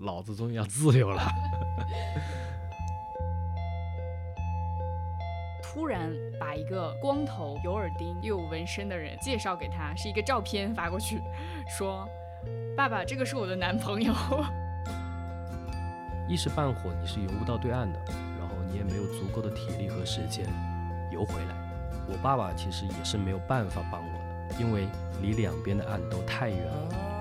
老子终于要自由了。突然把一个光头、有耳钉又有纹身的人介绍给他，是一个照片发过去，说：“爸爸，这个是我的男朋友。”一时半会你是游不到对岸的，然后你也没有足够的体力和时间游回来。我爸爸其实也是没有办法帮我的，因为离两边的岸都太远了。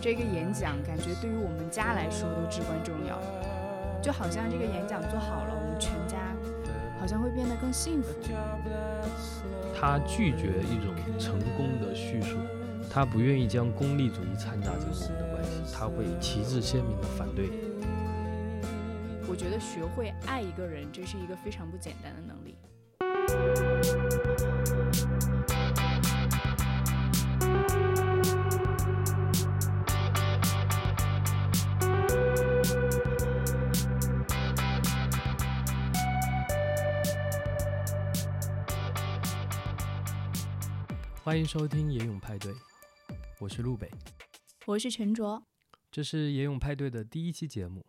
这个演讲感觉对于我们家来说都至关重要，就好像这个演讲做好了，我们全家好像会变得更幸福。他拒绝一种成功的叙述，他不愿意将功利主义掺杂进我们的关系，他会旗帜鲜明的反对。我觉得学会爱一个人，这是一个非常不简单的能力。欢迎收听野泳派对，我是路北，我是陈卓，这是野泳派对的第一期节目。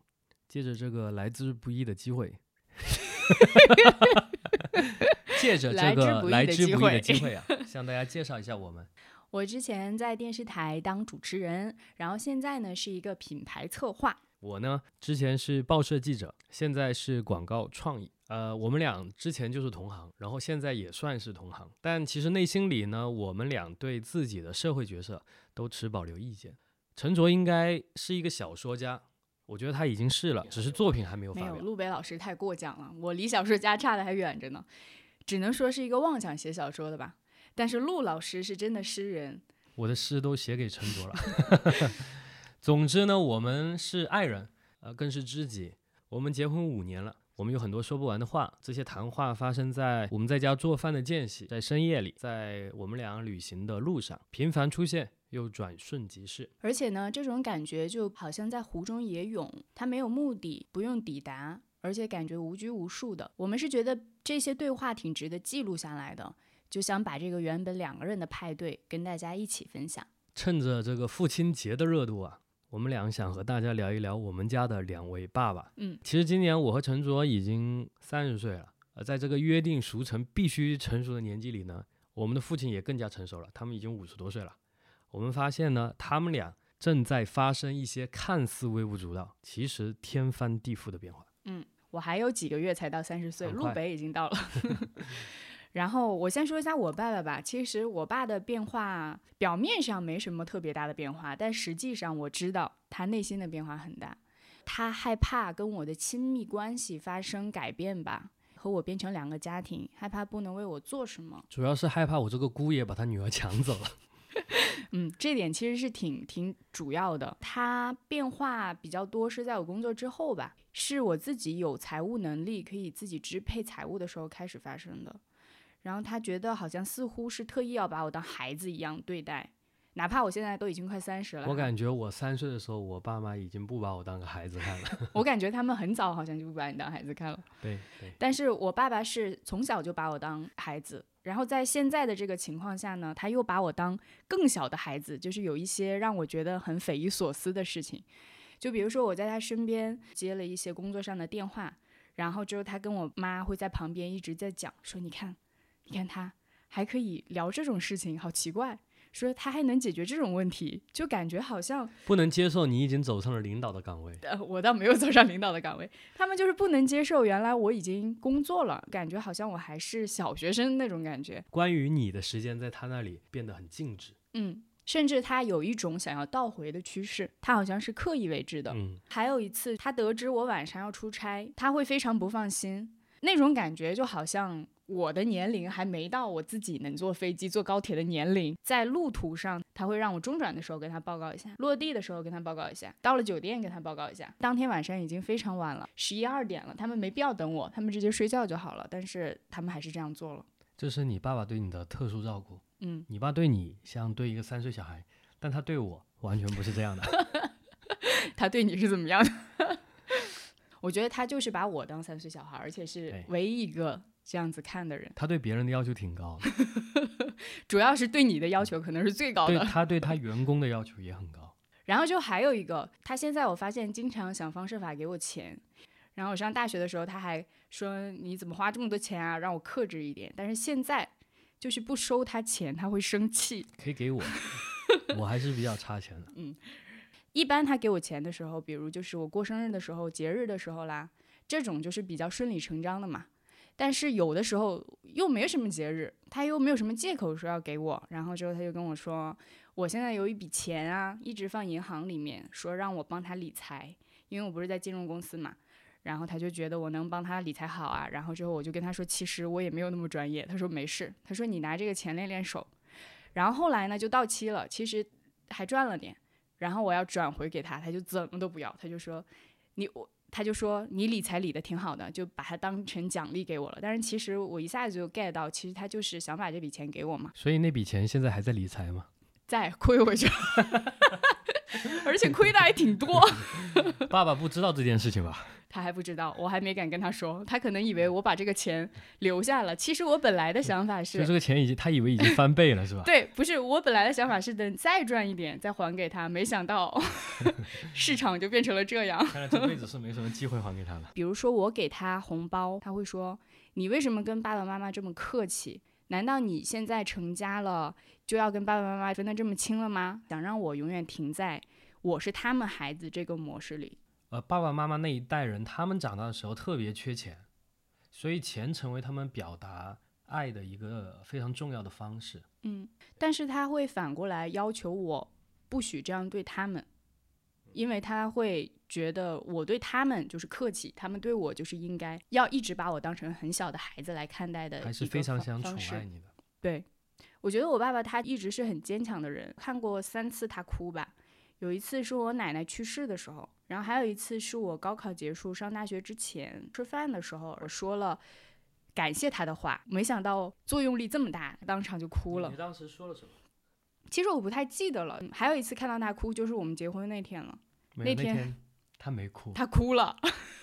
借着这个来之不易的机会，借着这个来之不易的机会啊，向大家介绍一下我们。我之前在电视台当主持人，然后现在呢是一个品牌策划。我呢之前是报社记者，现在是广告创意。呃，我们俩之前就是同行，然后现在也算是同行，但其实内心里呢，我们俩对自己的社会角色都持保留意见。陈卓应该是一个小说家。我觉得他已经是了，只是作品还没有发表。没有，陆北老师太过奖了，我离小说家差的还远着呢，只能说是一个妄想写小说的吧。但是陆老师是真的诗人，我的诗都写给陈卓了。总之呢，我们是爱人，呃，更是知己。我们结婚五年了，我们有很多说不完的话。这些谈话发生在我们在家做饭的间隙，在深夜里，在我们俩旅行的路上，频繁出现。又转瞬即逝，而且呢，这种感觉就好像在湖中野泳，它没有目的，不用抵达，而且感觉无拘无束的。我们是觉得这些对话挺值得记录下来的，就想把这个原本两个人的派对跟大家一起分享。趁着这个父亲节的热度啊，我们俩想和大家聊一聊我们家的两位爸爸。嗯，其实今年我和陈卓已经三十岁了，呃，在这个约定俗成、必须成熟的年纪里呢，我们的父亲也更加成熟了，他们已经五十多岁了。我们发现呢，他们俩正在发生一些看似微不足道，其实天翻地覆的变化。嗯，我还有几个月才到三十岁，路北已经到了。然后我先说一下我爸爸吧。其实我爸的变化表面上没什么特别大的变化，但实际上我知道他内心的变化很大。他害怕跟我的亲密关系发生改变吧，和我变成两个家庭，害怕不能为我做什么。主要是害怕我这个姑爷把他女儿抢走了。嗯，这点其实是挺挺主要的。他变化比较多是在我工作之后吧，是我自己有财务能力可以自己支配财务的时候开始发生的。然后他觉得好像似乎是特意要把我当孩子一样对待，哪怕我现在都已经快三十了。我感觉我三岁的时候，我爸妈已经不把我当个孩子看了。我感觉他们很早好像就不把你当孩子看了。对对。但是我爸爸是从小就把我当孩子。然后在现在的这个情况下呢，他又把我当更小的孩子，就是有一些让我觉得很匪夷所思的事情，就比如说我在他身边接了一些工作上的电话，然后之后他跟我妈会在旁边一直在讲，说你看，你看他还可以聊这种事情，好奇怪。说他还能解决这种问题，就感觉好像不能接受你已经走上了领导的岗位。呃，我倒没有走上领导的岗位，他们就是不能接受原来我已经工作了，感觉好像我还是小学生那种感觉。关于你的时间，在他那里变得很静止。嗯，甚至他有一种想要倒回的趋势，他好像是刻意为之的。嗯，还有一次，他得知我晚上要出差，他会非常不放心，那种感觉就好像。我的年龄还没到我自己能坐飞机、坐高铁的年龄，在路途上他会让我中转的时候跟他报告一下，落地的时候跟他报告一下，到了酒店跟他报告一下。当天晚上已经非常晚了，十一二点了，他们没必要等我，他们直接睡觉就好了。但是他们还是这样做了。这是你爸爸对你的特殊照顾。嗯，你爸对你像对一个三岁小孩，但他对我完全不是这样的。他对你是怎么样的？我觉得他就是把我当三岁小孩，而且是唯一一个。这样子看的人，他对别人的要求挺高，主要是对你的要求可能是最高的。他对他员工的要求也很高。然后就还有一个，他现在我发现经常想方设法给我钱。然后我上大学的时候，他还说你怎么花这么多钱啊，让我克制一点。但是现在就是不收他钱，他会生气。可以给我，我还是比较差钱的。嗯，一般他给我钱的时候，比如就是我过生日的时候、节日的时候啦，这种就是比较顺理成章的嘛。但是有的时候又没有什么节日，他又没有什么借口说要给我，然后之后他就跟我说，我现在有一笔钱啊，一直放银行里面，说让我帮他理财，因为我不是在金融公司嘛。然后他就觉得我能帮他理财好啊，然后之后我就跟他说，其实我也没有那么专业。他说没事，他说你拿这个钱练练手。然后后来呢就到期了，其实还赚了点，然后我要转回给他，他就怎么都不要，他就说你我，他就说你理财理的挺好的，就把它当成奖励给我了。但是其实我一下子就 get 到，其实他就是想把这笔钱给我嘛。所以那笔钱现在还在理财吗？在亏回去，而且亏的还挺多。爸爸不知道这件事情吧？他还不知道，我还没敢跟他说，他可能以为我把这个钱留下了。其实我本来的想法是，就这个钱已经，他以为已经翻倍了，是吧？对，不是我本来的想法是等再赚一点再还给他，没想到市场就变成了这样。看来这辈子是没什么机会还给他了。比如说我给他红包，他会说：“你为什么跟爸爸妈妈这么客气？难道你现在成家了就要跟爸爸妈妈分得这么清了吗？想让我永远停在我是他们孩子这个模式里？”呃，爸爸妈妈那一代人，他们长大的时候特别缺钱，所以钱成为他们表达爱的一个非常重要的方式。嗯，但是他会反过来要求我不许这样对他们，因为他会觉得我对他们就是客气，他们对我就是应该要一直把我当成很小的孩子来看待的，还是非常想宠爱你的。对，我觉得我爸爸他一直是很坚强的人，看过三次他哭吧。有一次是我奶奶去世的时候，然后还有一次是我高考结束上大学之前吃饭的时候，我说了感谢他的话，没想到作用力这么大，当场就哭了。你当时说了什么？其实我不太记得了。还有一次看到他哭，就是我们结婚那天了。那天他没哭，他哭了，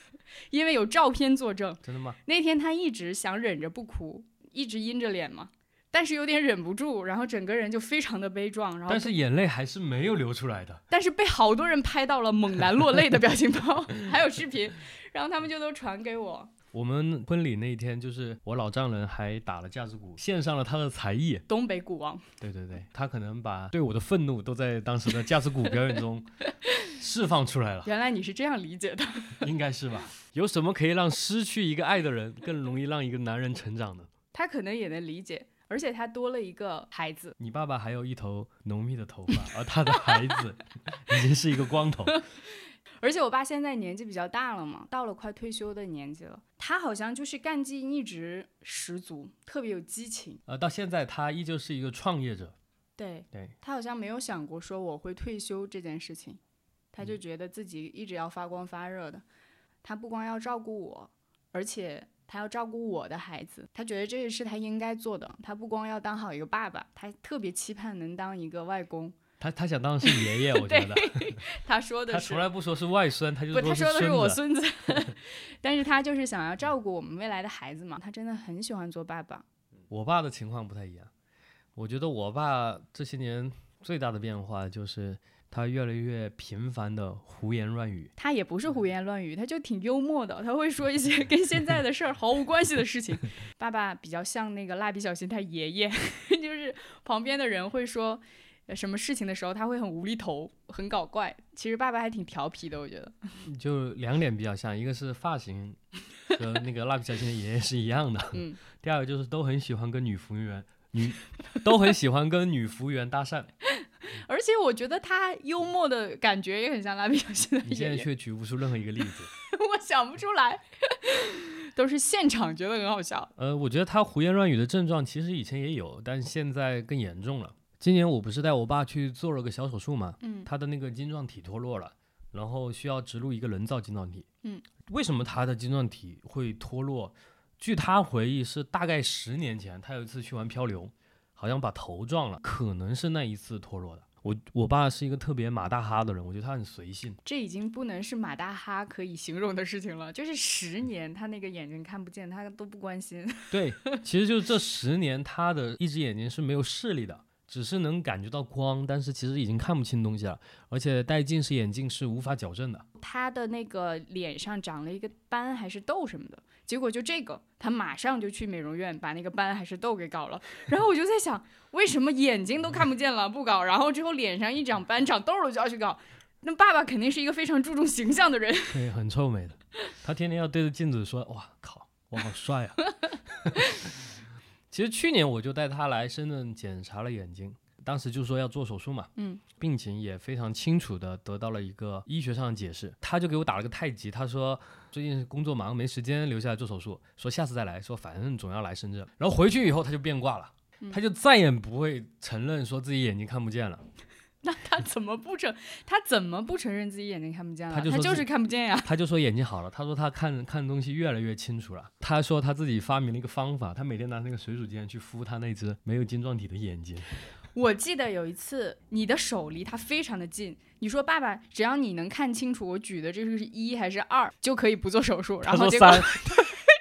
因为有照片作证。真的吗？那天他一直想忍着不哭，一直阴着脸嘛。但是有点忍不住，然后整个人就非常的悲壮，然后但是眼泪还是没有流出来的。但是被好多人拍到了猛男落泪的表情包，还有视频，然后他们就都传给我。我们婚礼那一天，就是我老丈人还打了架子鼓，献上了他的才艺。东北鼓王。对对对，他可能把对我的愤怒都在当时的架子鼓表演中释放出来了。原来你是这样理解的，应该是吧？有什么可以让失去一个爱的人更容易让一个男人成长的？他可能也能理解。而且他多了一个孩子，你爸爸还有一头浓密的头发，而他的孩子 已经是一个光头。而且我爸现在年纪比较大了嘛，到了快退休的年纪了，他好像就是干劲一直十足，特别有激情。呃，到现在他依旧是一个创业者。对对，他好像没有想过说我会退休这件事情，他就觉得自己一直要发光发热的。他不光要照顾我，而且。他要照顾我的孩子，他觉得这个是他应该做的。他不光要当好一个爸爸，他特别期盼能当一个外公。他他想当的是爷爷，我觉得。他说的是。他从来不说是外孙，他就他说的是我孙子。但是他就是想要照顾我们未来的孩子嘛，他真的很喜欢做爸爸。我爸的情况不太一样，我觉得我爸这些年最大的变化就是。他越来越频繁的胡言乱语，他也不是胡言乱语，他就挺幽默的，他会说一些 跟现在的事儿毫无关系的事情。爸爸比较像那个蜡笔小新他爷爷，就是旁边的人会说什么事情的时候，他会很无厘头，很搞怪。其实爸爸还挺调皮的，我觉得。就两点比较像，一个是发型 和那个蜡笔小新的爷爷是一样的，嗯。第二个就是都很喜欢跟女服务员女都很喜欢跟女服务员搭讪。而且我觉得他幽默的感觉也很像蜡笔小新的你现在却举不出任何一个例子，我想不出来，都是现场觉得很好笑。呃，我觉得他胡言乱语的症状其实以前也有，但现在更严重了。今年我不是带我爸去做了个小手术嘛，嗯，他的那个晶状体脱落了，然后需要植入一个人造晶状体，嗯，为什么他的晶状体会脱落？据他回忆，是大概十年前他有一次去玩漂流。好像把头撞了，可能是那一次脱落的。我我爸是一个特别马大哈的人，我觉得他很随性。这已经不能是马大哈可以形容的事情了，就是十年他那个眼睛看不见，他都不关心。对，其实就是这十年他的一只眼睛是没有视力的，只是能感觉到光，但是其实已经看不清东西了，而且戴近视眼镜是无法矫正的。他的那个脸上长了一个斑还是痘什么的，结果就这个，他马上就去美容院把那个斑还是痘给搞了。然后我就在想，为什么眼睛都看不见了不搞，然后之后脸上一长斑长痘了就要去搞？那爸爸肯定是一个非常注重形象的人，对，很臭美的。他天天要对着镜子说：“哇靠，我好帅啊！” 其实去年我就带他来深圳检查了眼睛，当时就说要做手术嘛，嗯，病情也非常清楚的得到了一个医学上的解释。他就给我打了个太极，他说最近工作忙没时间留下来做手术，说下次再来说反正总要来深圳。然后回去以后他就变卦了，他就再也不会承认说自己眼睛看不见了。那他怎么不承？他怎么不承认自己眼睛看不见了？他就是看不见呀。他就说眼睛好了，他说他看看东西越来越清楚了。他说他自己发明了一个方法，他每天拿那个水煮精去敷他那只没有晶状体的眼睛。我记得有一次，你的手离他非常的近，你说爸爸，只要你能看清楚我举的这个是一还是二，就可以不做手术。然后结果，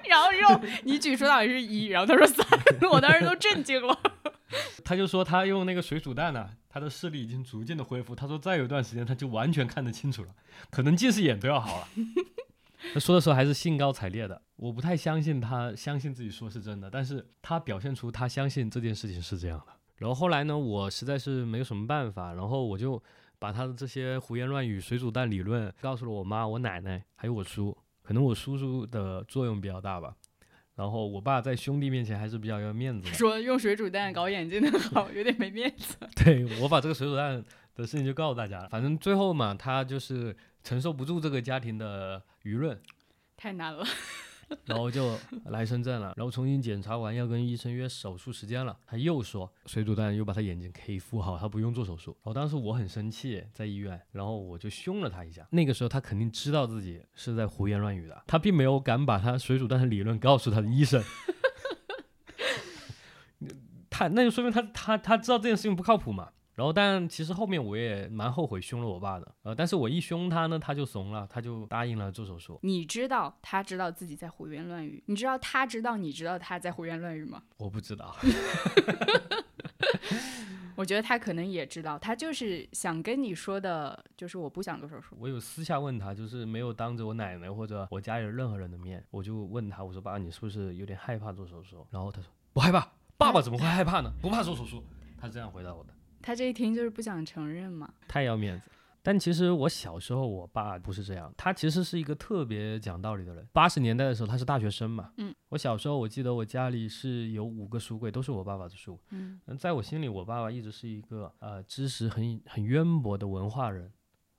然后又你举出到底是一，然后他说三，我当时都震惊了。他就说他用那个水煮蛋呢，他的视力已经逐渐的恢复。他说再有一段时间他就完全看得清楚了，可能近视眼都要好了。他说的时候还是兴高采烈的，我不太相信他相信自己说是真的，但是他表现出他相信这件事情是这样的。然后后来呢，我实在是没有什么办法，然后我就把他的这些胡言乱语、水煮蛋理论告诉了我妈、我奶奶还有我叔，可能我叔叔的作用比较大吧。然后我爸在兄弟面前还是比较要面子的，说用水煮蛋搞眼睛的好，有点没面子。对我把这个水煮蛋的事情就告诉大家了，反正最后嘛，他就是承受不住这个家庭的舆论，太难了。然后就来深圳了，然后重新检查完要跟医生约手术时间了，他又说水煮蛋又把他眼睛可以敷好，他不用做手术。然后当时我很生气，在医院，然后我就凶了他一下。那个时候他肯定知道自己是在胡言乱语的，他并没有敢把他水煮蛋的理论告诉他的医生。他那就说明他他他知道这件事情不靠谱嘛。然后，但其实后面我也蛮后悔凶了我爸的，呃，但是我一凶他呢，他就怂了，他就答应了做手术。你知道他知道自己在胡言乱语，你知道他知道你知道他在胡言乱语吗？我不知道。我觉得他可能也知道，他就是想跟你说的，就是我不想做手术。我有私下问他，就是没有当着我奶奶或者我家里任何人的面，我就问他，我说爸，你是不是有点害怕做手术？然后他说不害怕，爸爸怎么会害怕呢？不怕做手术。他是这样回答我的。他这一听就是不想承认嘛，太要面子。但其实我小时候，我爸不是这样，他其实是一个特别讲道理的人。八十年代的时候，他是大学生嘛，嗯，我小时候我记得我家里是有五个书柜，都是我爸爸的书，嗯，在我心里，我爸爸一直是一个呃知识很很渊博的文化人，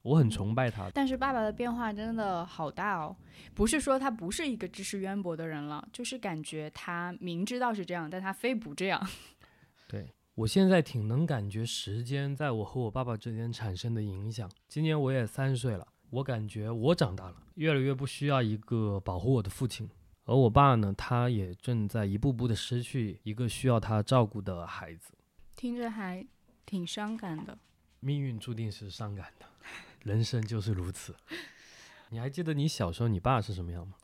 我很崇拜他。但是爸爸的变化真的好大哦，不是说他不是一个知识渊博的人了，就是感觉他明知道是这样，但他非不这样。对。我现在挺能感觉时间在我和我爸爸之间产生的影响。今年我也三十岁了，我感觉我长大了，越来越不需要一个保护我的父亲。而我爸呢，他也正在一步步的失去一个需要他照顾的孩子。听着还挺伤感的。命运注定是伤感的，人生就是如此。你还记得你小时候你爸是什么样吗？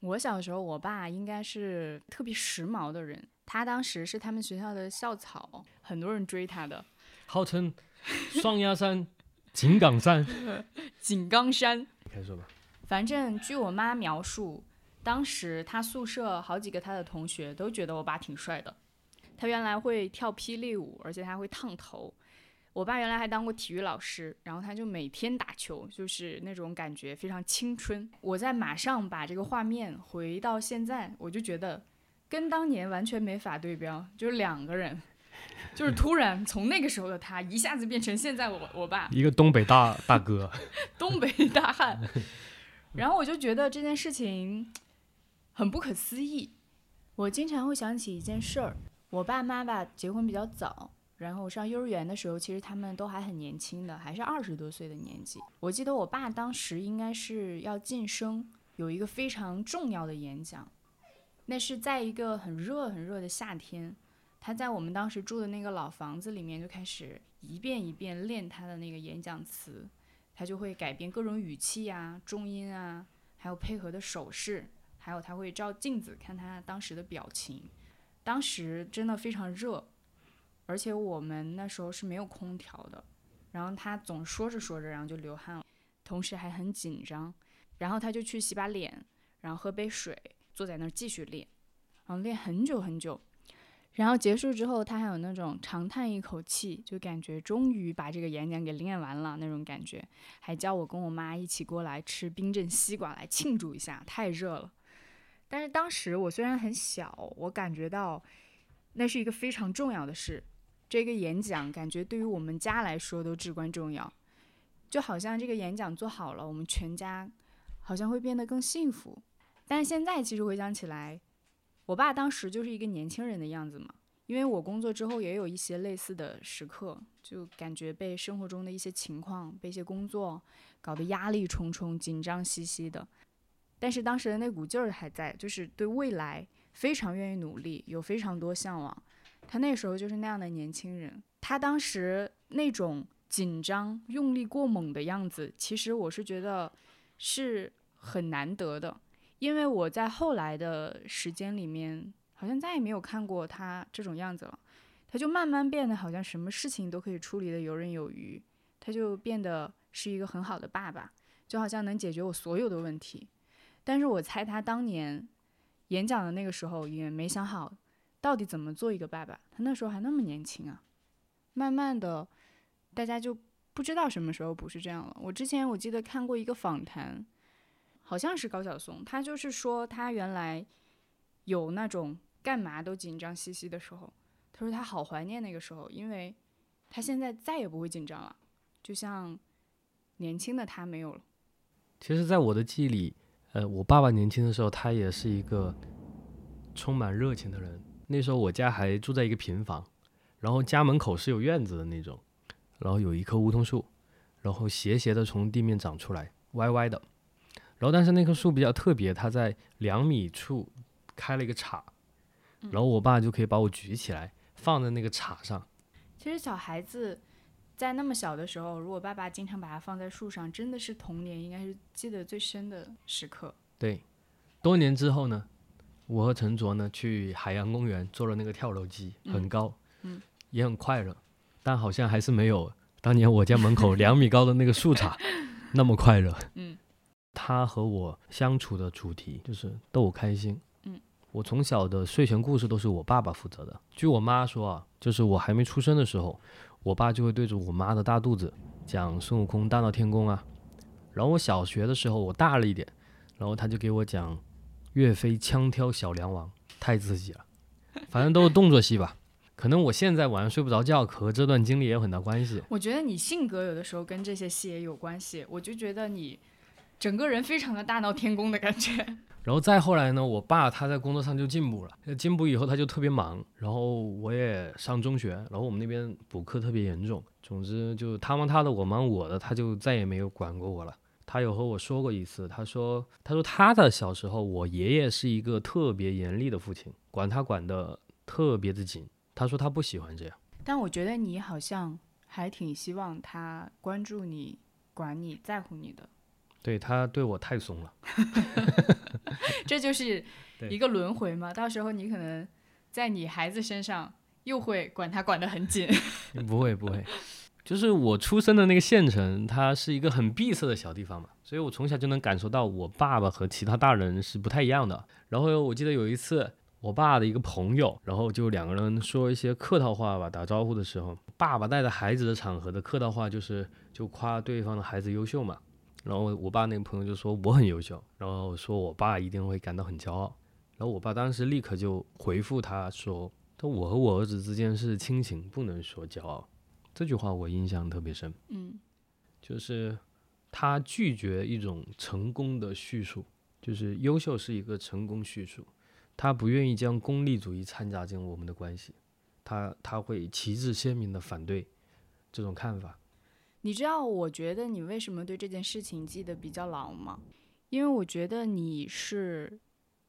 我小时候，我爸应该是特别时髦的人。他当时是他们学校的校草，很多人追他的，号称双鸭山、井冈山、井冈山。开始说吧。反正据我妈描述，当时他宿舍好几个他的同学都觉得我爸挺帅的。他原来会跳霹雳舞，而且他会烫头。我爸原来还当过体育老师，然后他就每天打球，就是那种感觉非常青春。我在马上把这个画面回到现在，我就觉得。跟当年完全没法对标，就是两个人，就是突然从那个时候的他一下子变成现在我我爸一个东北大大哥，东北大汉，然后我就觉得这件事情很不可思议。我经常会想起一件事儿，我爸妈吧结婚比较早，然后我上幼儿园的时候，其实他们都还很年轻的，还是二十多岁的年纪。我记得我爸当时应该是要晋升，有一个非常重要的演讲。那是在一个很热很热的夏天，他在我们当时住的那个老房子里面就开始一遍一遍练他的那个演讲词，他就会改变各种语气啊、重音啊，还有配合的手势，还有他会照镜子看他当时的表情。当时真的非常热，而且我们那时候是没有空调的，然后他总说着说着，然后就流汗了，同时还很紧张，然后他就去洗把脸，然后喝杯水，坐在那儿继续练，然后练很久很久，然后结束之后，他还有那种长叹一口气，就感觉终于把这个演讲给练完了那种感觉，还叫我跟我妈一起过来吃冰镇西瓜来庆祝一下，太热了。但是当时我虽然很小，我感觉到那是一个非常重要的事。这个演讲感觉对于我们家来说都至关重要，就好像这个演讲做好了，我们全家好像会变得更幸福。但是现在其实回想起来，我爸当时就是一个年轻人的样子嘛。因为我工作之后也有一些类似的时刻，就感觉被生活中的一些情况、被一些工作搞得压力重重、紧张兮兮的。但是当时的那股劲儿还在，就是对未来非常愿意努力，有非常多向往。他那时候就是那样的年轻人，他当时那种紧张、用力过猛的样子，其实我是觉得是很难得的，因为我在后来的时间里面，好像再也没有看过他这种样子了。他就慢慢变得好像什么事情都可以处理的游刃有余，他就变得是一个很好的爸爸，就好像能解决我所有的问题。但是我猜他当年演讲的那个时候也没想好。到底怎么做一个爸爸？他那时候还那么年轻啊！慢慢的，大家就不知道什么时候不是这样了。我之前我记得看过一个访谈，好像是高晓松，他就是说他原来有那种干嘛都紧张兮兮的时候，他说他好怀念那个时候，因为他现在再也不会紧张了，就像年轻的他没有了。其实，在我的记忆里，呃，我爸爸年轻的时候，他也是一个充满热情的人。那时候我家还住在一个平房，然后家门口是有院子的那种，然后有一棵梧桐树，然后斜斜的从地面长出来，歪歪的，然后但是那棵树比较特别，它在两米处开了一个叉，然后我爸就可以把我举起来放在那个叉上。其实小孩子在那么小的时候，如果爸爸经常把它放在树上，真的是童年应该是记得最深的时刻。对，多年之后呢？我和陈卓呢去海洋公园坐了那个跳楼机，很高，嗯，也很快乐，但好像还是没有当年我家门口两米高的那个树杈 那么快乐。嗯，他和我相处的主题就是逗我开心。嗯，我从小的睡前故事都是我爸爸负责的。据我妈说啊，就是我还没出生的时候，我爸就会对着我妈的大肚子讲孙悟空大闹天宫啊。然后我小学的时候我大了一点，然后他就给我讲。岳飞枪挑小梁王，太刺激了。反正都是动作戏吧。可能我现在晚上睡不着觉，和这段经历也有很大关系。我觉得你性格有的时候跟这些戏也有关系。我就觉得你整个人非常的大闹天宫的感觉。然后再后来呢，我爸他在工作上就进步了，进步以后他就特别忙。然后我也上中学，然后我们那边补课特别严重。总之就他忙他的，我忙我的，他就再也没有管过我了。他有和我说过一次，他说：“他说他的小时候，我爷爷是一个特别严厉的父亲，管他管得特别的紧。他说他不喜欢这样。但我觉得你好像还挺希望他关注你、管你、在乎你的。对他对我太松了 这就是一个轮回嘛。到时候你可能在你孩子身上又会管他管得很紧。不 会不会。”就是我出生的那个县城，它是一个很闭塞的小地方嘛，所以我从小就能感受到我爸爸和其他大人是不太一样的。然后我记得有一次，我爸的一个朋友，然后就两个人说一些客套话吧，打招呼的时候，爸爸带着孩子的场合的客套话就是就夸对方的孩子优秀嘛。然后我爸那个朋友就说我很优秀，然后说我爸一定会感到很骄傲。然后我爸当时立刻就回复他说：“他我和我儿子之间是亲情，不能说骄傲。”这句话我印象特别深，嗯，就是他拒绝一种成功的叙述，就是优秀是一个成功叙述，他不愿意将功利主义掺杂进我们的关系，他他会旗帜鲜明的反对这种看法。你知道，我觉得你为什么对这件事情记得比较牢吗？因为我觉得你是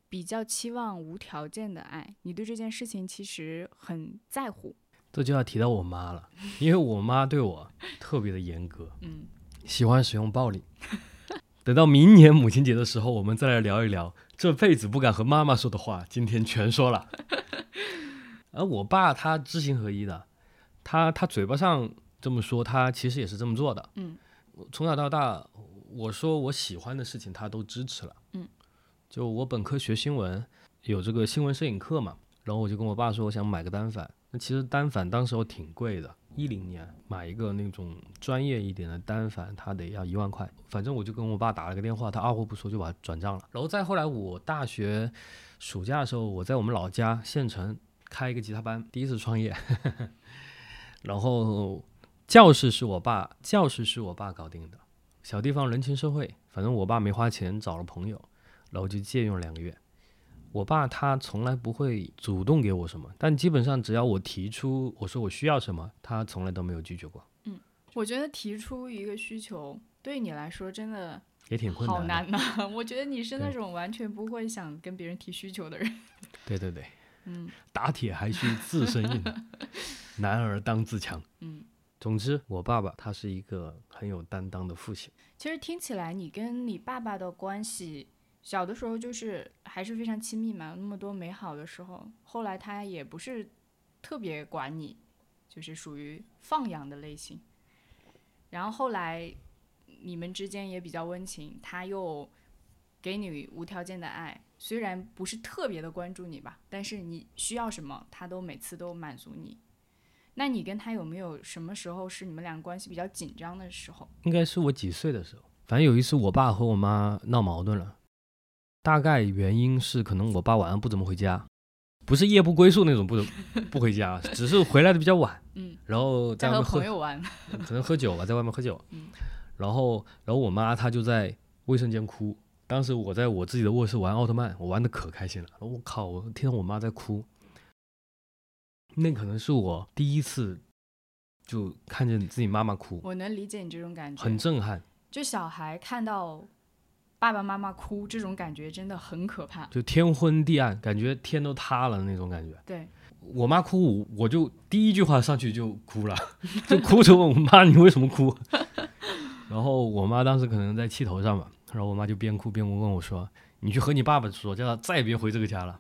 比较期望无条件的爱，你对这件事情其实很在乎。这就要提到我妈了，因为我妈对我特别的严格，嗯，喜欢使用暴力。等到明年母亲节的时候，我们再来聊一聊这辈子不敢和妈妈说的话，今天全说了。而我爸他知行合一的，他他嘴巴上这么说，他其实也是这么做的。嗯，从小到大，我说我喜欢的事情，他都支持了。嗯，就我本科学新闻，有这个新闻摄影课嘛，然后我就跟我爸说，我想买个单反。那其实单反当时候挺贵的，一零年买一个那种专业一点的单反，它得要一万块。反正我就跟我爸打了个电话，他二话不说就把它转账了。然后再后来，我大学暑假的时候，我在我们老家县城开一个吉他班，第一次创业。然后教室是我爸，教室是我爸搞定的，小地方人情社会，反正我爸没花钱找了朋友，然后就借用了两个月。我爸他从来不会主动给我什么，但基本上只要我提出我说我需要什么，他从来都没有拒绝过。嗯我觉得提出一个需求对你来说真的也挺困难的。难呐、我觉得你是那种完全不会想跟别人提需求的人。对对对，嗯打铁还需自身硬，男儿当自强。嗯，总之，我爸爸他是一个很有担当的父亲。其实听起来你跟你爸爸的关系，小的时候就是还是非常亲密嘛，那么多美好的时候。后来他也不是特别管你，就是属于放养的类型。然后后来你们之间也比较温情，他又给你无条件的爱，虽然不是特别的关注你吧，但是你需要什么，他都每次都满足你。那你跟他有没有什么时候是你们俩关系比较紧张的时候？应该是我几岁的时候，反正有一次我爸和我妈闹矛盾了，大概原因是可能我爸晚上不怎么回家，不是夜不归宿那种不 不回家，只是回来的比较晚，嗯，然后在外面喝朋友玩。可能喝酒吧，在外面喝酒，嗯。然后然后我妈她就在卫生间哭，当时我在我自己的卧室玩奥特曼，我玩的可开心了，我靠，我听到我妈在哭，那可能是我第一次就看见自己妈妈哭，我能理解你这种感觉，很震撼，就小孩看到爸爸妈妈哭，这种感觉真的很可怕。就天昏地暗，感觉天都塌了那种感觉。对，我妈哭，我我就第一句话上去就哭了，就哭着问我妈你为什么哭？然后我妈当时可能在气头上吧，然后我妈就边哭边问我说：“你去和你爸爸说，叫他再也别回这个家了。”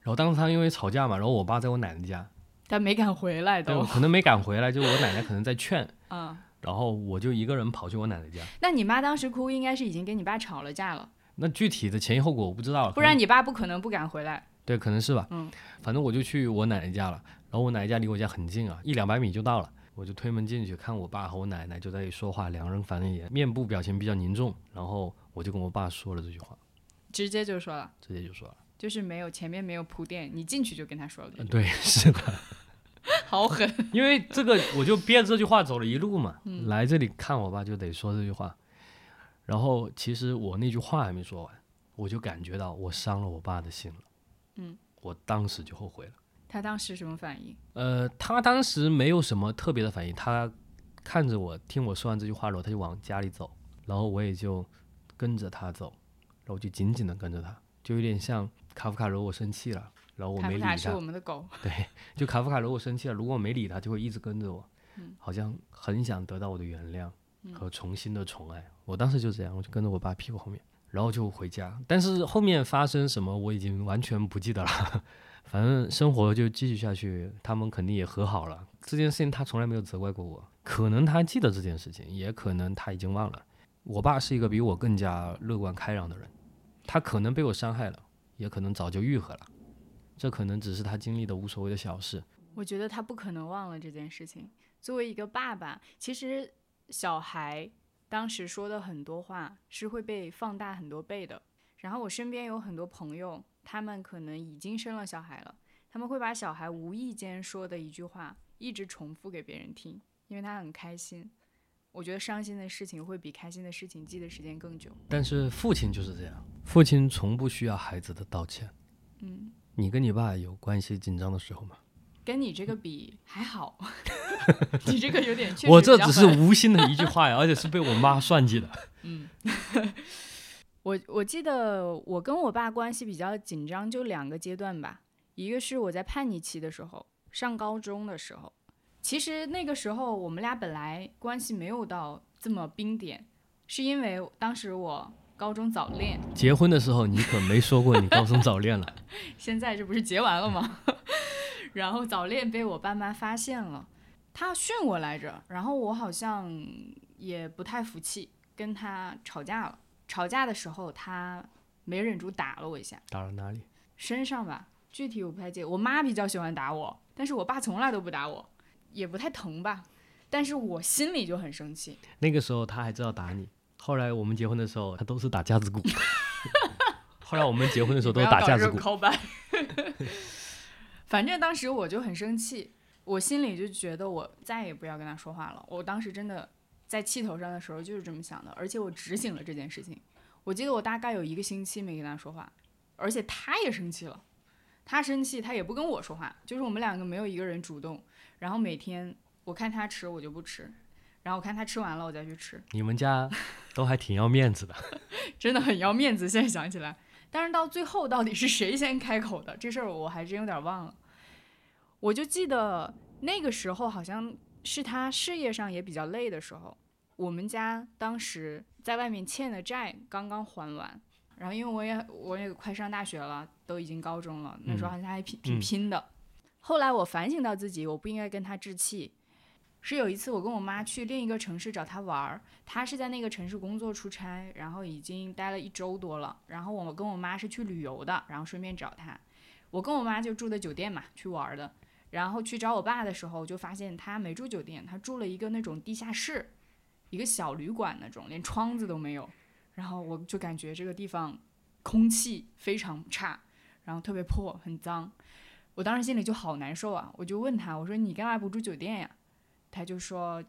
然后当时他因为吵架嘛，然后我爸在我奶奶家，他没敢回来对。可能没敢回来，就我奶奶可能在劝，嗯，然后我就一个人跑去我奶奶家。那你妈当时哭，应该是已经跟你爸吵了架了，那具体的前因后果我不知道了，不然你爸不可能不敢回来。对，可能是吧。嗯，反正我就去我奶奶家了，然后我奶奶家离我家很近啊，一两百米就到了。我就推门进去，看我爸和我奶奶就在那里说话，两个人反正也面部表情比较凝重。然后我就跟我爸说了这句话，直接就说了，直接就说了，就是没有前面没有铺垫，你进去就跟他说了，嗯，对，是的，好狠。因为这个我就憋着这句话走了一路嘛，嗯来这里看我爸就得说这句话。然后其实我那句话还没说完，我就感觉到我伤了我爸的心了。嗯，我当时就后悔了。他当时什么反应？呃，他当时没有什么特别的反应，他看着我，听我说完这句话，然后他就往家里走，然后我也就跟着他走，然后就紧紧的跟着他，就有点像卡夫卡惹我生气了，然后我没理他我们的狗。对，就卡夫卡如果生气了，如果我没理他，就会一直跟着我，嗯好像很想得到我的原谅嗯和重新的宠爱。我当时就这样，我就跟着我爸屁股后面，然后就回家。但是后面发生什么，我已经完全不记得了。反正生活就继续下去，他们肯定也和好了。这件事情他从来没有责怪过我，可能他记得这件事情，也可能他已经忘了。我爸是一个比我更加乐观开朗的人，他可能被我伤害了，也可能早就愈合了。这可能只是他经历的无所谓的小事。我觉得他不可能忘了这件事情。作为一个爸爸，其实小孩当时说的很多话是会被放大很多倍的。然后我身边有很多朋友，他们可能已经生了小孩了，他们会把小孩无意间说的一句话一直重复给别人听，因为他很开心。我觉得伤心的事情会比开心的事情记得时间更久。但是父亲就是这样，父亲从不需要孩子的道歉。嗯，你跟你爸有关系紧张的时候吗？跟你这个比 还好，你这个有点确实我这只是无心的一句话呀，而且是被我妈算计的。嗯，我我记得我跟我爸关系比较紧张，就两个阶段吧。一个是我在叛逆期的时候，上高中的时候。其实那个时候我们俩本来关系没有到这么冰点，是因为当时我高中早恋，结婚的时候你可没说过你高中早恋了。现在这不是结完了吗？然后早恋被我爸妈发现了，他训我来着，然后我好像也不太服气，跟他吵架了。吵架的时候，他没忍住打了我一下，打了哪里？身上吧，具体我不太记得。我妈比较喜欢打我，但是我爸从来都不打我，也不太疼吧。但是我心里就很生气。那个时候他还知道打你，后来我们结婚的时候，他都是打架子鼓。后来我们结婚的时候都是打架子鼓。反正当时我就很生气，我心里就觉得我再也不要跟他说话了。我当时真的在气头上的时候就是这么想的，而且我执行了这件事情。我记得我大概有一个星期没跟他说话，而且他也生气了。他生气，他也不跟我说话，就是我们两个没有一个人主动。然后每天我看他吃，我就不吃；然后我看他吃完了，我再去吃。你们家都还挺要面子的，真的很要面子。现在想起来。但是到最后，到底是谁先开口的这事儿，我还真有点忘了。我就记得那个时候，好像是他事业上也比较累的时候。我们家当时在外面欠的债刚刚还完，然后因为我也我也快上大学了，都已经高中了，那时候好像还挺挺拼的。后来我反省到自己，我不应该跟他置气。是有一次，我跟我妈去另一个城市找她玩儿，她是在那个城市工作出差，然后已经待了一周多了。然后我跟我妈是去旅游的，然后顺便找她。我跟我妈就住的酒店嘛，去玩的。然后去找我爸的时候，就发现他没住酒店，他住了一个那种地下室，一个小旅馆那种，连窗子都没有。然后我就感觉这个地方空气非常差，然后特别破，很脏。我当时心里就好难受啊！我就问他，我说你干嘛不住酒店呀？他就说，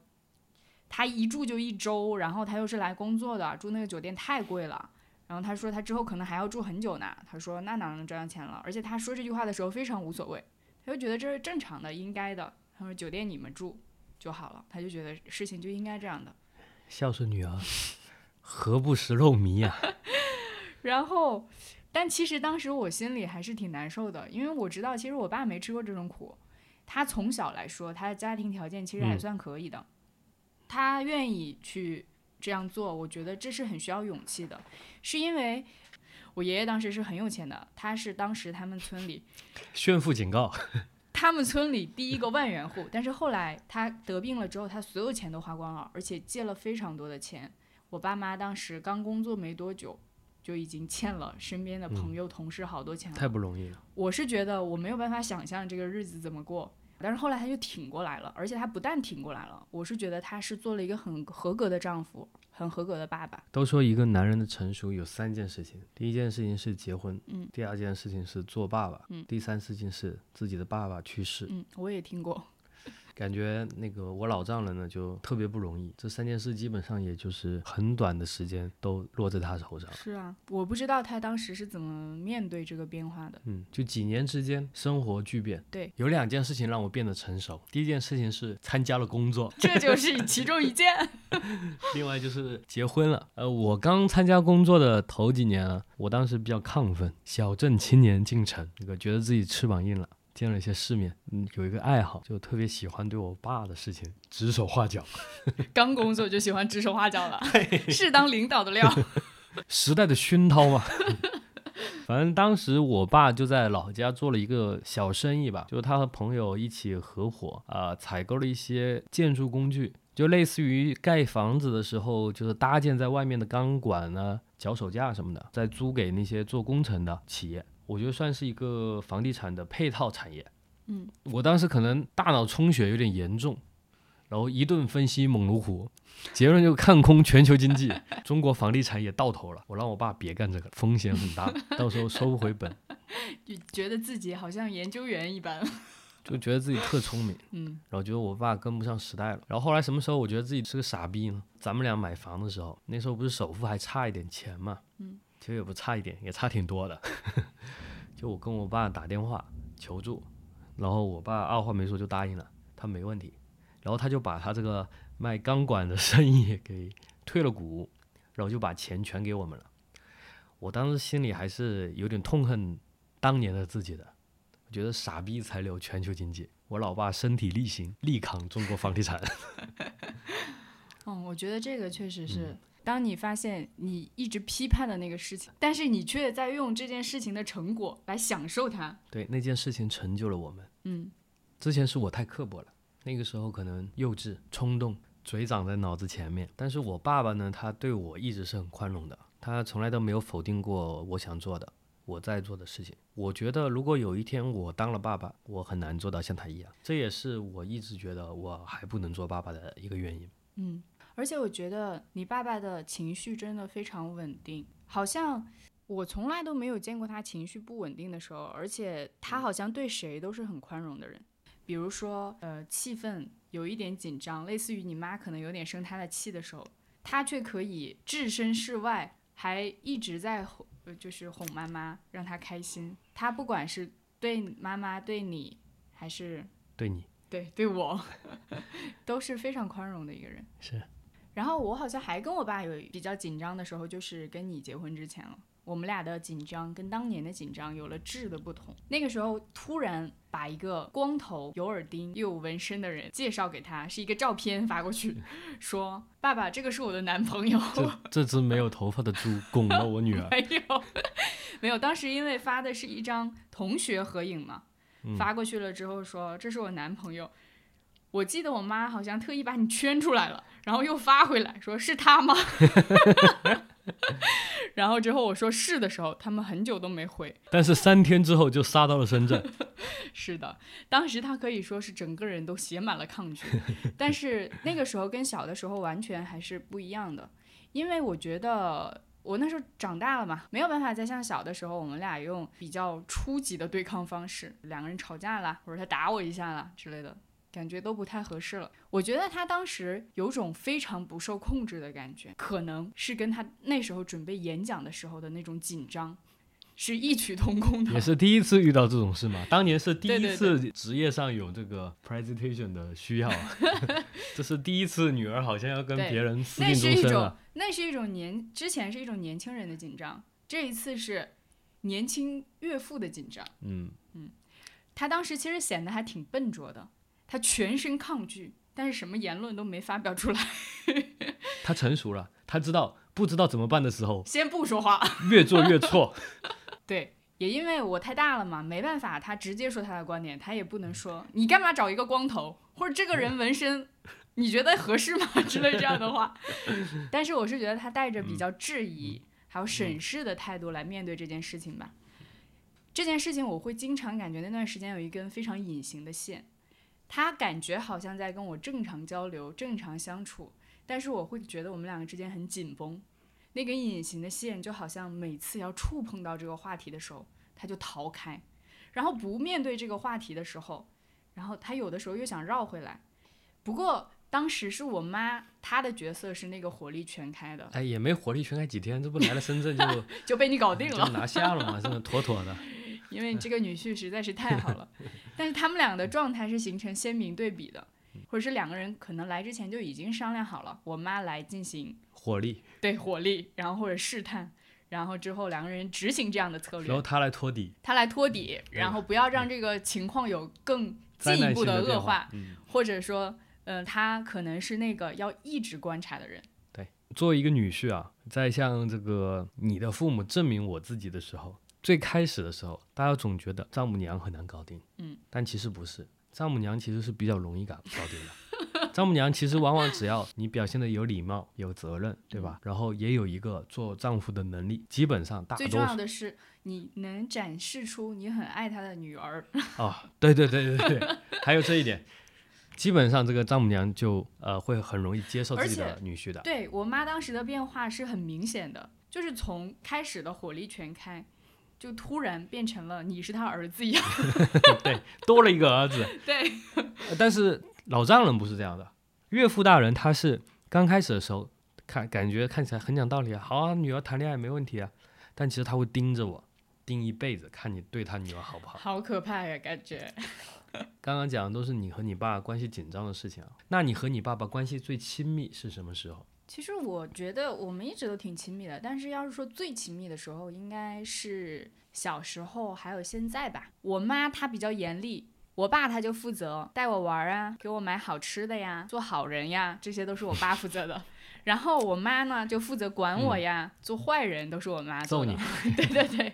他一住就一周，然后他又是来工作的，住那个酒店太贵了。然后他说他之后可能还要住很久呢。他说那哪能赚到钱了？而且他说这句话的时候非常无所谓，他就觉得这是正常的，应该的。他说酒店你们住就好了，他就觉得事情就应该这样的。孝顺女儿，何不食肉糜呀？然后，但其实当时我心里还是挺难受的，因为我知道其实我爸没吃过这种苦。他从小来说，他的家庭条件其实还算可以的。他愿意去这样做，我觉得这是很需要勇气的。是因为我爷爷当时是很有钱的，他是当时他们村里 炫富警告，他们村里第一个万元户。但是后来他得病了之后，他所有钱都花光了，而且借了非常多的钱。我爸妈当时刚工作没多久。就已经欠了身边的朋友、同事好多钱了，太不容易了。我是觉得我没有办法想象这个日子怎么过，但是后来他就挺过来了，而且他不但挺过来了，我是觉得他是做了一个很合格的丈夫，很合格的爸爸。都说一个男人的成熟有三件事情，第一件事情是结婚，嗯，第二件事情是做爸爸，嗯，第三事情是自己的爸爸去世，嗯，我也听过。感觉那个我老丈人呢就特别不容易，这三件事基本上也就是很短的时间都落在他头上。是啊，我不知道他当时是怎么面对这个变化的。嗯，就几年之间生活巨变。对，有两件事情让我变得成熟。第一件事情是参加了工作，这就 是其中一件。另外就是结婚了。呃，我刚参加工作的头几年啊，我当时比较亢奋，小镇青年进城，那个觉得自己翅膀硬了。见了一些世面，嗯，有一个爱好，就特别喜欢对我爸的事情指手画脚。刚工作就喜欢指手画脚了，是当领导的料。时代的熏陶嘛。反正当时我爸就在老家做了一个小生意吧，就是他和朋友一起合伙啊，采购了一些建筑工具，就类似于盖房子的时候，就是搭建在外面的钢管呢、脚手架什么的，再租给那些做工程的企业。我觉得算是一个房地产的配套产业。嗯，我当时可能大脑充血有点严重，然后一顿分析猛如虎，结论就看空全球经济，中国房地产也到头了。我让我爸别干这个，风险很大，到时候收不回本。就觉得自己好像研究员一般，就觉得自己特聪明。嗯，然后觉得我爸跟不上时代了。然后后来什么时候我觉得自己是个傻逼呢？咱们俩买房的时候，那时候不是首付还差一点钱嘛？嗯。其实也不差一点，也差挺多的。就我跟我爸打电话求助，然后我爸二话没说就答应了，他没问题。然后他就把他这个卖钢管的 生意给退了股，然后就把钱全给我们了。我当时心里还是有点痛恨当年的自己的，我觉得傻逼才留全球经济，我老爸身体力行力扛中国房地产。嗯，我觉得这个确实是。当你发现你一直批判的那个事情，但是你却在用这件事情的成果来享受它，对那件事情成就了我们。嗯，之前是我太刻薄了，那个时候可能幼稚、冲动，嘴长在脑子前面。但是我爸爸呢，他对我一直是很宽容的，他从来都没有否定过我想做的、我在做的事情。我觉得如果有一天我当了爸爸，我很难做到像他一样，这也是我一直觉得我还不能做爸爸的一个原因。嗯，而且我觉得你爸爸的情绪真的非常稳定，好像我从来都没有见过他情绪不稳定的时候，而且他好像对谁都是很宽容的人。比如说，呃，气氛有一点紧张，类似于你妈可能有点生他的气的时候，他却可以置身事外，还一直在哄，呃就是哄妈妈，让她开心。他不管是对妈妈、对你，还是对你对对我，都是非常宽容的一个人。是，然后我好像还跟我爸有比较紧张的时候，就是跟你结婚之前了。我们俩的紧张跟当年的紧张有了质的不同。那个时候突然把一个光头、有耳钉又有纹身的人介绍给他，是一个照片发过去，说：“爸爸，这个是我的男朋友。”这这只没有头发的猪拱了我女儿。没有，没有。当时因为发的是一张同学合影嘛，发过去了之后说：“这是我男朋友。”我记得我妈好像特意把你圈出来了，然后又发回来说是他吗？然后之后我说是的时候，他们很久都没回。但是三天之后就杀到了深圳。是的，当时他可以说是整个人都写满了抗拒，但是那个时候跟小的时候完全还是不一样的，因为我觉得我那时候长大了嘛，没有办法再像小的时候我们俩用比较初级的对抗方式，两个人吵架了，或者他打我一下了之类的。感觉都不太合适了。我觉得他当时有种非常不受控制的感觉，可能是跟他那时候准备演讲的时候的那种紧张是异曲同工的。也是第一次遇到这种事嘛？当年是第一次职业上有这个 presentation 的需要啊，这是第一次女儿好像要跟别人私那是一种定终身了。，那是一种年之前是一种年轻人的紧张，这一次是年轻岳父的紧张。嗯嗯，他当时其实显得还挺笨拙的，他全身抗拒，但是什么言论都没发表出来，他成熟了，他知道不知道怎么办的时候，先不说话。越做越错。对，也因为我太大了嘛，没办法，他直接说他的观点，他也不能说你干嘛找一个光头，或者这个人纹身，你觉得合适吗 之类这样的话。但是我是觉得他带着比较质疑还有审视的态度来面对这件事情吧。这件事情我会经常感觉那段时间有一根非常隐形的线，他感觉好像在跟我正常交流、正常相处，但是我会觉得我们两个之间很紧绷。那根隐形的线就好像每次要触碰到这个话题的时候，他就逃开，然后不面对这个话题的时候，然后他有的时候又想绕回来。不过当时是我妈，她的角色是那个火力全开的，哎，也没火力全开几天，这不来了深圳就 就被你搞定了，就拿下了嘛，真的妥妥的。因为你这个女婿实在是太好了。但是他们俩的状态是形成鲜明对比的，或者是两个人可能来之前就已经商量好了，我妈来进行火力，对火力，然后或者试探。然后之后两个人执行这样的策略，然后他来托底，他来托底，然后不要让这个情况有更进一步的恶化，。嗯，或者说，呃，他可能是那个要一直观察的人。对作为一个女婿啊，在向这个你的父母证明我自己的时候，最开始的时候，大家总觉得丈母娘很难搞定，嗯，但其实不是，丈母娘其实是比较容易搞搞定的。丈母娘其实往往只要你表现的有礼貌、有责任，对吧？然后也有一个做丈夫的能力，基本上大最重要的是，你能展示出你很爱她的女儿。哦，对对对对对，还有这一点，基本上这个丈母娘就呃会很容易接受自己的女婿的。对我妈当时的变化是很明显的，就是从开始的火力全开，就突然变成了你是他儿子一样。对多了一个儿子，对，呃但是老丈人不是这样的，岳父大人他是刚开始的时候看感觉看起来很讲道理啊，好啊，女儿谈恋爱没问题啊，但其实他会盯着我，盯一辈子，看你对他女儿好不好。好可怕呀，感觉。刚刚讲的都是你和你爸关系紧张的事情啊，那你和你爸爸关系最亲密是什么时候？其实我觉得我们一直都挺亲密的，但是要是说最亲密的时候，应该是小时候还有现在吧。我妈她比较严厉，我爸他就负责带我玩儿啊，给我买好吃的呀，做好人呀，这些都是我爸负责的。然后我妈呢就负责管我呀，做坏人都是我妈做的。揍 你，对对对。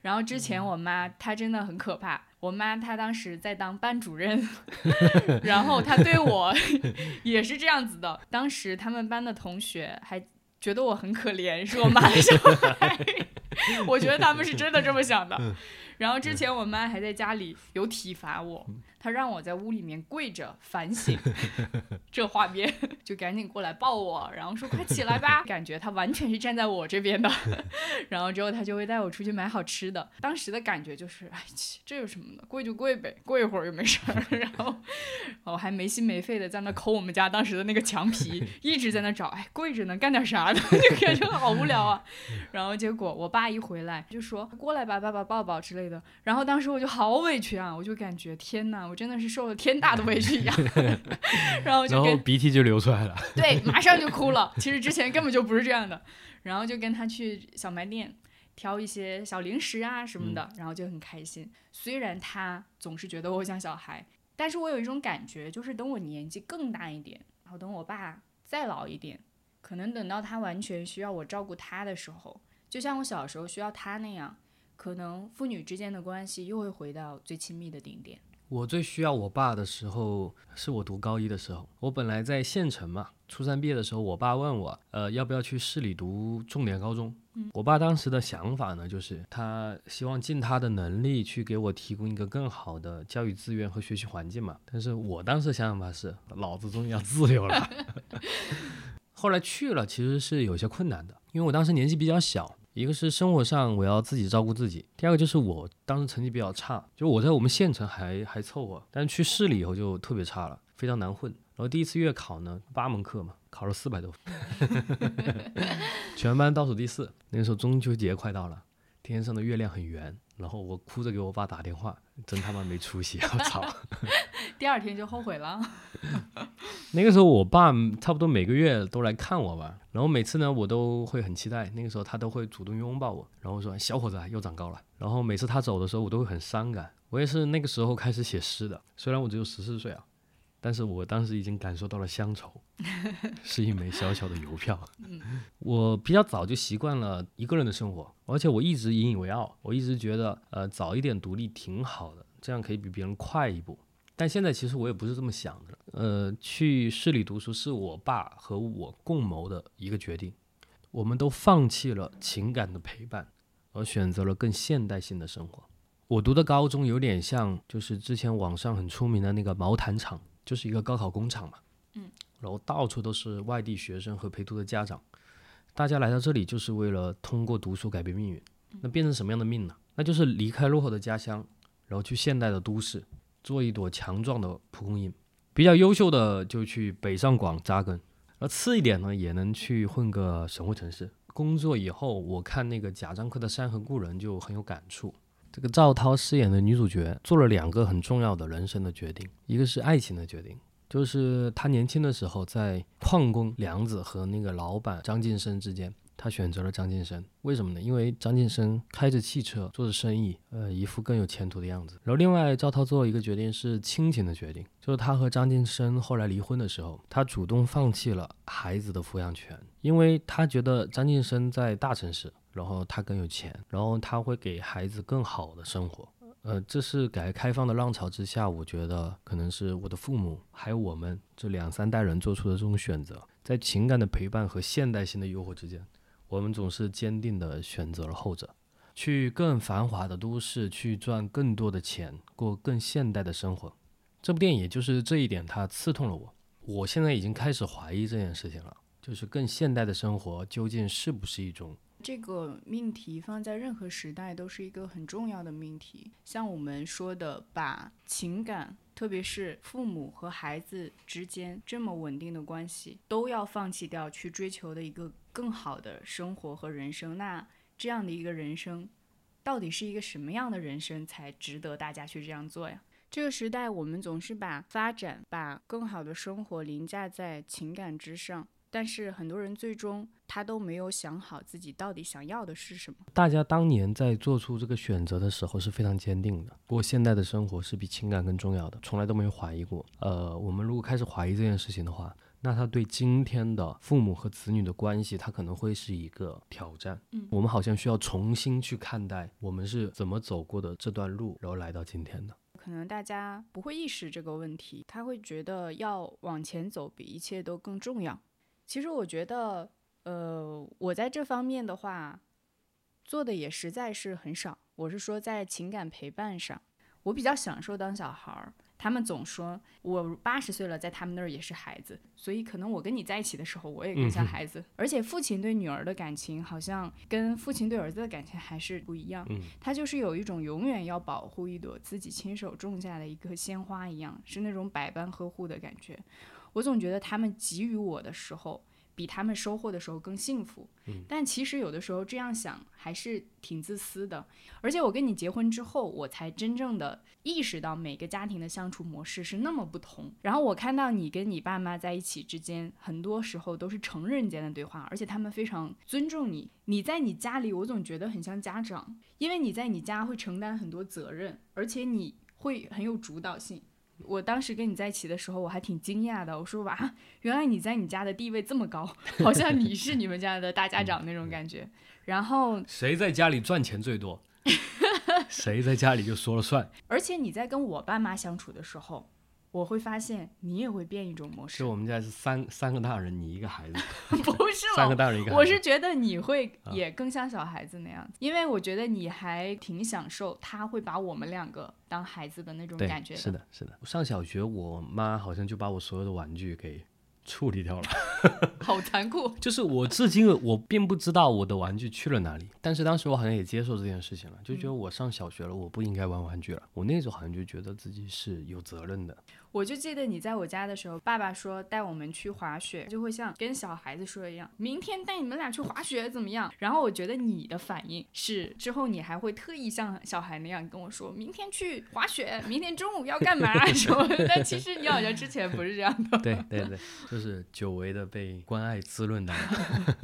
然后之前我妈她真的很可怕，我妈她当时在当班主任，然后她对我 也是这样子的。当时他们班的同学还觉得我很可怜，是我妈的小孩。我觉得他们是真的这么想的。然后之前我妈还在家里有体罚我，她让我在屋里面跪着反省，这画面就赶紧过来抱我，然后说快起来吧，感觉她完全是站在我这边的。然后之后她就会带我出去买好吃的，当时的感觉就是，哎，这有什么的，跪就跪呗，跪一会儿又没事儿。然后我还没心没肺的在那抠我们家当时的那个墙皮，一直在那找，哎，跪着能干点啥呢？就感觉好无聊啊。然后结果我爸一回来就说过来吧，爸爸抱抱之类的。然后当时我就好委屈啊，我就感觉天哪，我真的是受了天大的委屈一样。然后就然后鼻涕就流出来了。对，马上就哭了。其实之前根本就不是这样的。然后就跟他去小卖店挑一些小零食啊什么的，然后就很开心。虽然他总是觉得我像小孩，但是我有一种感觉，就是等我年纪更大一点，然后等我爸再老一点，可能等到他完全需要我照顾他的时候，就像我小时候需要他那样。可能父女之间的关系又会回到最亲密的顶点。我最需要我爸的时候，是我读高一的时候。我本来在县城嘛，初三毕业的时候，我爸问我，呃，要不要去市里读重点高中？嗯，我爸当时的想法呢，就是他希望尽他的能力去给我提供一个更好的教育资源和学习环境嘛。但是我当时的想法是，老子终于要自由了。后来去了，其实是有些困难的，因为我当时年纪比较小。一个是生活上我要自己照顾自己，第二个就是我当时成绩比较差，就我在我们县城还还凑合，但是去市里以后就特别差了，非常难混。然后第一次月考呢，八门课嘛，考了四百多分，全班倒数第四。那个时候中秋节快到了，天上的月亮很圆。然后我哭着给我爸打电话，真他妈没出息！我操！第二天就后悔了。那个时候我爸差不多每个月都来看我吧，然后每次呢我都会很期待。那个时候他都会主动拥抱我，然后说：“小伙子又长高了。”然后每次他走的时候，我都会很伤感。我也是那个时候开始写诗的，虽然我只有十四岁啊。但是我当时已经感受到了乡愁，是一枚小小的邮票。我比较早就习惯了一个人的生活，而且我一直引以为傲，我一直觉得，呃，早一点独立挺好的，这样可以比别人快一步。但现在其实我也不是这么想的。呃，去市里读书是我爸和我共谋的一个决定，我们都放弃了情感的陪伴，而选择了更现代性的生活。我读的高中有点像，就是之前网上很出名的那个毛毯厂。就是一个高考工厂嘛，嗯，然后到处都是外地学生和陪读的家长，大家来到这里就是为了通过读书改变命运。那变成什么样的命呢？那就是离开落后的家乡，然后去现代的都市，做一朵强壮的蒲公英。比较优秀的就去北上广扎根，而次一点呢，也能去混个省会城市。工作以后，我看那个贾樟柯的《山河故人》就很有感触。这个赵涛饰演的女主角做了两个很重要的人生的决定，一个是爱情的决定，就是她年轻的时候在矿工梁子和那个老板张晋生之间，她选择了张晋生。为什么呢？因为张晋生开着汽车做着生意，呃，一副更有前途的样子。然后另外赵涛做了一个决定是亲情的决定，就是他和张晋生后来离婚的时候，他主动放弃了孩子的抚养权，因为他觉得张晋生在大城市。然后他更有钱，然后他会给孩子更好的生活。呃，这是改革开放的浪潮之下，我觉得可能是我的父母还有我们这两三代人做出的这种选择，在情感的陪伴和现代性的诱惑之间，我们总是坚定地选择了后者，去更繁华的都市去赚更多的钱，过更现代的生活。这部电影也就是这一点，它刺痛了我。我现在已经开始怀疑这件事情了，就是更现代的生活究竟是不是一种。这个命题放在任何时代都是一个很重要的命题。像我们说的，把情感，特别是父母和孩子之间这么稳定的关系，都要放弃掉，去追求的一个更好的生活和人生。那这样的一个人生，到底是一个什么样的人生才值得大家去这样做呀？这个时代，我们总是把发展、把更好的生活凌驾在情感之上。但是很多人最终他都没有想好自己到底想要的是什么。大家当年在做出这个选择的时候是非常坚定的，过现代的生活是比情感更重要的，从来都没有怀疑过。呃，我们如果开始怀疑这件事情的话，那他对今天的父母和子女的关系，他可能会是一个挑战。嗯我们好像需要重新去看待我们是怎么走过的这段路，然后来到今天的。可能大家不会意识这个问题，他会觉得要往前走比一切都更重要。其实我觉得，呃，我在这方面的话，做的也实在是很少。我是说在情感陪伴上，我比较享受当小孩儿。他们总说我八十岁了，在他们那儿也是孩子，所以可能我跟你在一起的时候，我也更像孩子。而且父亲对女儿的感情，好像跟父亲对儿子的感情还是不一样。嗯他就是有一种永远要保护一朵自己亲手种下的一个鲜花一样，是那种百般呵护的感觉。我总觉得他们给予我的时候，比他们收获的时候更幸福。但其实有的时候这样想还是挺自私的。而且我跟你结婚之后，我才真正的意识到每个家庭的相处模式是那么不同。然后我看到你跟你爸妈在一起之间，很多时候都是成人间的对话，而且他们非常尊重你。你在你家里，我总觉得很像家长，因为你在你家会承担很多责任，而且你会很有主导性。我当时跟你在一起的时候，我还挺惊讶的。我说哇，原来你在你家的地位这么高，好像你是你们家的大家长那种感觉。然后，谁在家里赚钱最多，谁在家里就说了算。而且你在跟我爸妈相处的时候，我会发现你也会变一种模式就。我们家是三三个大人，你一个孩子，不是了，三个大人一个孩子。我是觉得你会啊也更像小孩子那样子，因为我觉得你还挺享受他会把我们两个当孩子的那种感觉是的，是的。上小学，我妈好像就把我所有的玩具给处理掉了。好残酷。就是我至今我并不知道我的玩具去了哪里，但是当时我好像也接受这件事情了，就觉得我上小学了，我不应该玩玩具了。我那时候好像就觉得自己是有责任的。我就记得你在我家的时候，爸爸说带我们去滑雪，就会像跟小孩子说一样，明天带你们俩去滑雪怎么样？然后我觉得你的反应是，之后你还会特意像小孩那样跟我说，明天去滑雪，明天中午要干嘛什么。但其实你好像之前不是这样的。对对对，就是久违的被关爱滋润到了。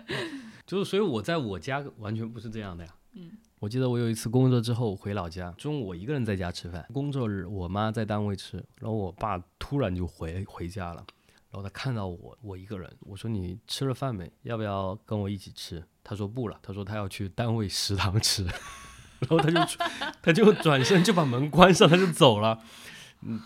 就是所以我在我家完全不是这样的呀。嗯。我记得我有一次工作之后回老家，中午我一个人在家吃饭，工作日我妈在单位吃，然后我爸突然就回回家了，然后他看到我我一个人，我说你吃了饭没？要不要跟我一起吃？他说不了，他说他要去单位食堂吃，然后他就他就转身就把门关上，他就走了。嗯，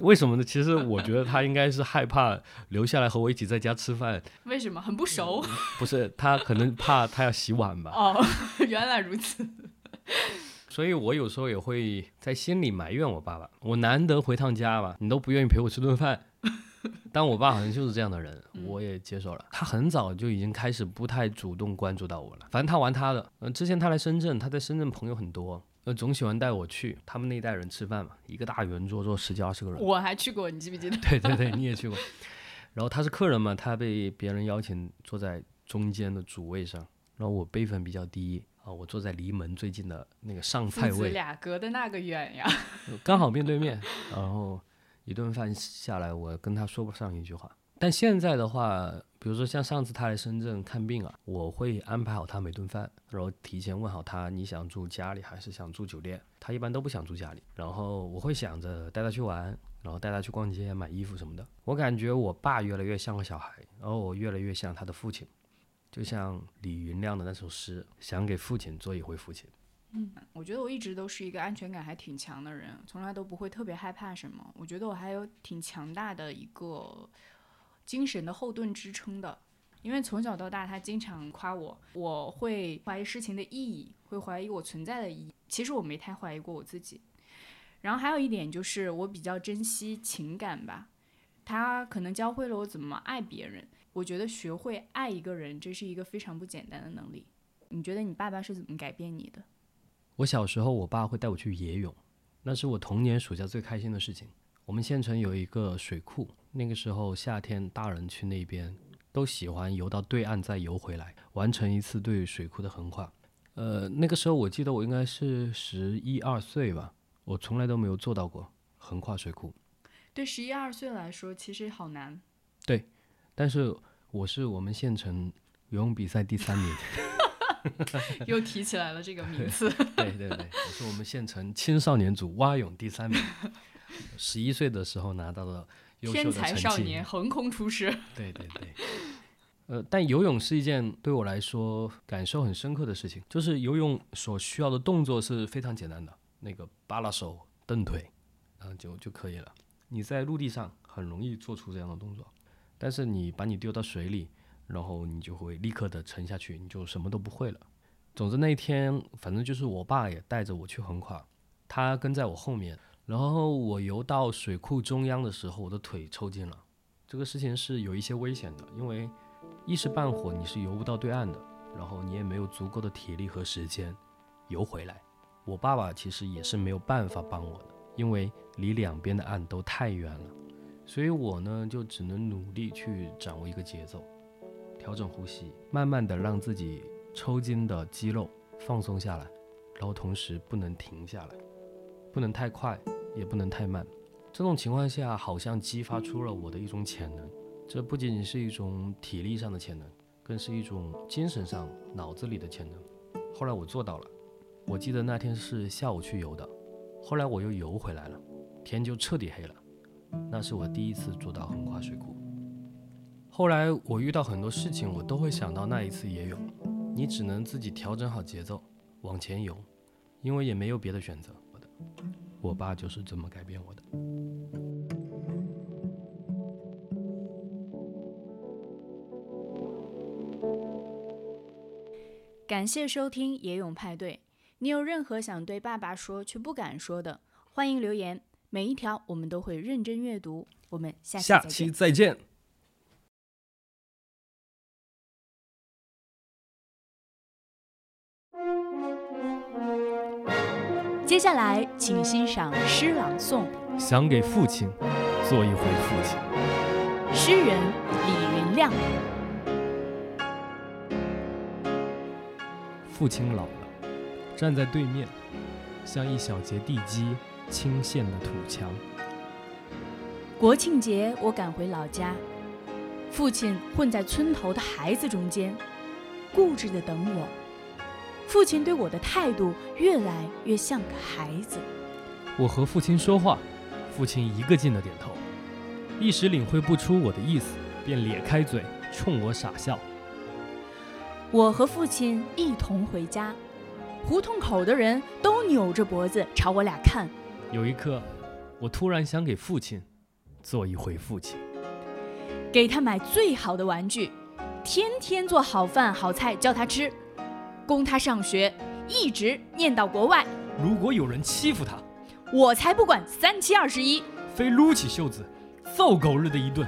为什么呢？其实我觉得他应该是害怕留下来和我一起在家吃饭，为什么很不熟？不是他可能怕他要洗碗吧。哦，原来如此。所以我有时候也会在心里埋怨我爸爸，我难得回趟家吧，你都不愿意陪我吃顿饭。但我爸好像就是这样的人，我也接受了。他很早就已经开始不太主动关注到我了，反正他玩他的。嗯、之前他来深圳，他在深圳朋友很多，呃，总喜欢带我去他们那一代人吃饭嘛，一个大圆桌坐十几二十个人。我还去过，你记不记得？对对对，你也去过。然后他是客人嘛，他被别人邀请坐在中间的主位上，然后我辈分比较低啊，我坐在离门最近的那个上菜位，俩隔的那个远呀。刚好面对面。然后一顿饭下来，我跟他说不上一句话。但现在的话，比如说像上次他来深圳看病啊，我会安排好他每顿饭，然后提前问好他你想住家里还是想住酒店。他一般都不想住家里，然后我会想着带他去玩，然后带他去逛街、买衣服什么的。我感觉我爸越来越像个小孩，然后我越来越像他的父亲，就像李云亮的那首诗：“想给父亲做一回父亲。”嗯我觉得我一直都是一个安全感还挺强的人，从来都不会特别害怕什么。我觉得我还有挺强大的一个精神的后盾支撑的，因为从小到大他经常夸我，我会怀疑事情的意义，会怀疑我存在的意义。其实我没太怀疑过我自己。然后还有一点就是我比较珍惜情感吧，他可能教会了我怎么爱别人。我觉得学会爱一个人，这是一个非常不简单的能力。你觉得你爸爸是怎么改变你的？我小时候，我爸会带我去野泳，那是我童年暑假最开心的事情。我们县城有一个水库，那个时候夏天大人去那边都喜欢游到对岸再游回来，完成一次对水库的横跨。呃，那个时候我记得我应该是十一二岁吧，我从来都没有做到过横跨水库，对十一二岁来说，其实好难。但是我是我们县城游泳比赛第三名。又提起来了这个名字。对对对，我是我们县城青少年组蛙泳第三名，十一岁的时候拿到了天才优秀的成绩少年横空出世。对对对。呃，但游泳是一件对我来说感受很深刻的事情，就是游泳所需要的动作是非常简单的，那个扒拉手、蹬腿，然后就就可以了。你在陆地上很容易做出这样的动作，但是你把你丢到水里，然后你就会立刻的沉下去，你就什么都不会了。总之那一天，反正就是我爸也带着我去横跨，他跟在我后面，然后我游到水库中央的时候，我的腿抽筋了。这个事情是有一些危险的，因为一时半会你是游不到对岸的，然后你也没有足够的体力和时间游回来。我爸爸其实也是没有办法帮我的，因为离两边的岸都太远了，所以我呢就只能努力去掌握一个节奏，调整呼吸，慢慢的让自己抽筋的肌肉放松下来，然后同时不能停下来，不能太快，也不能太慢。这种情况下，好像激发出了我的一种潜能。这不仅仅是一种体力上的潜能，更是一种精神上、脑子里的潜能。后来我做到了。我记得那天是下午去游的，后来我又游回来了，天就彻底黑了。那是我第一次做到横跨水库。后来我遇到很多事情，我都会想到那一次野泳。你只能自己调整好节奏，往前游，因为也没有别的选择。我的，我爸就是这么改变我的。感谢收听野泳派对。你有任何想对爸爸说却不敢说的，欢迎留言，每一条我们都会认真阅读。我们下期下期再见。接下来，请欣赏诗朗诵，想给父亲做一回父亲。诗人李云亮。父亲老了，站在对面，像一小节地基倾陷的土墙。国庆节，我赶回老家，父亲混在村头的孩子中间，固执地等我。父亲对我的态度越来越像个孩子。我和父亲说话，父亲一个劲的点头，一时领会不出我的意思，便咧开嘴冲我傻笑。我和父亲一同回家，胡同口的人都扭着脖子朝我俩看。有一刻，我突然想给父亲做一回父亲。给他买最好的玩具，天天做好饭好菜叫他吃，供他上学，一直念到国外。如果有人欺负他，我才不管三七二十一。非撸起袖子，揍狗日的一顿。